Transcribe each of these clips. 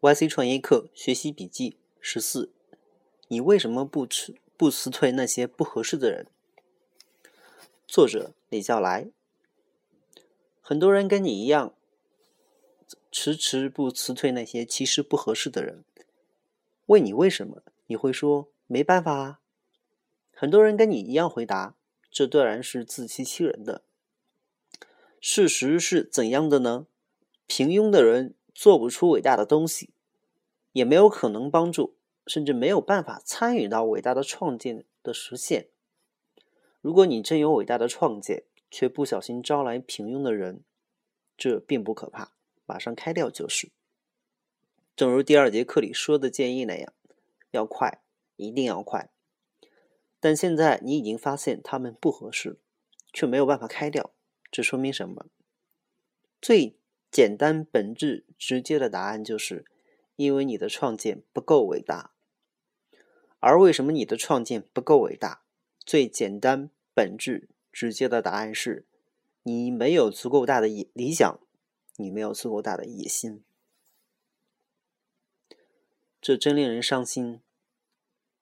YC 创业课学习笔记十四：你为什么不辞不辞退那些不合适的人？作者李笑来。很多人跟你一样，迟迟不辞退那些其实不合适的人。问你为什么，你会说没办法啊。很多人跟你一样回答，这当然是自欺欺人的。事实是怎样的呢？平庸的人做不出伟大的东西，也没有可能帮助，甚至没有办法参与到伟大的创建的实现。如果你真有伟大的创建，却不小心招来平庸的人，这并不可怕，马上开掉就是。正如第二节课里说的建议那样，要快，一定要快。但现在你已经发现他们不合适，却没有办法开掉，这说明什么？最简单、本质、直接的答案就是，因为你的创建不够伟大。而为什么你的创建不够伟大？最简单、本质、直接的答案是，你没有足够大的理想，你没有足够大的野心。这真令人伤心，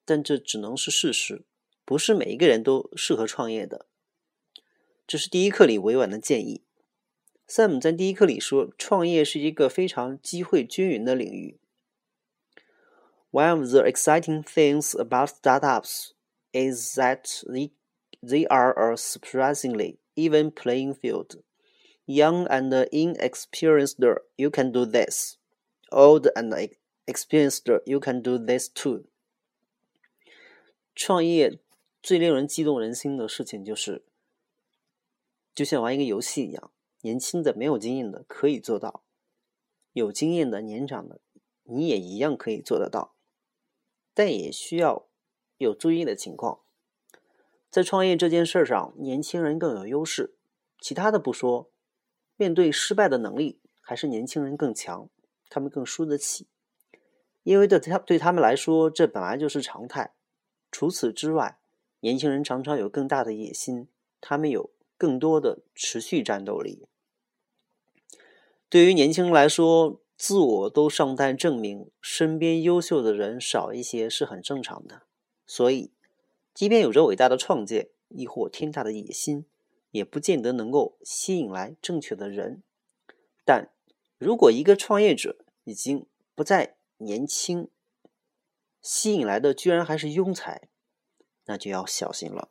但这只能是事实。不是每一个人都适合创业的。这是第一课里委婉的建议。Sam 在第一课里说，创业是一个非常机会均匀的领域。One of the exciting things about startups is that they they are a surprisingly even playing field. Young and inexperienced, you can do this. Old and experienced, you can do this too. 创业最令人激动人心的事情就是，就像玩一个游戏一样。年轻的、没有经验的可以做到，有经验的、年长的，你也一样可以做得到。但也需要有注意的情况，在创业这件事上，年轻人更有优势。其他的不说，面对失败的能力还是年轻人更强，他们更输得起，因为对他对他们来说，这本来就是常态。除此之外，年轻人常常有更大的野心，他们有。更多的持续战斗力，对于年轻人来说，自我都尚待证明，身边优秀的人少一些是很正常的。所以，即便有着伟大的创建，亦或天大的野心，也不见得能够吸引来正确的人。但如果一个创业者已经不再年轻，吸引来的居然还是庸才，那就要小心了。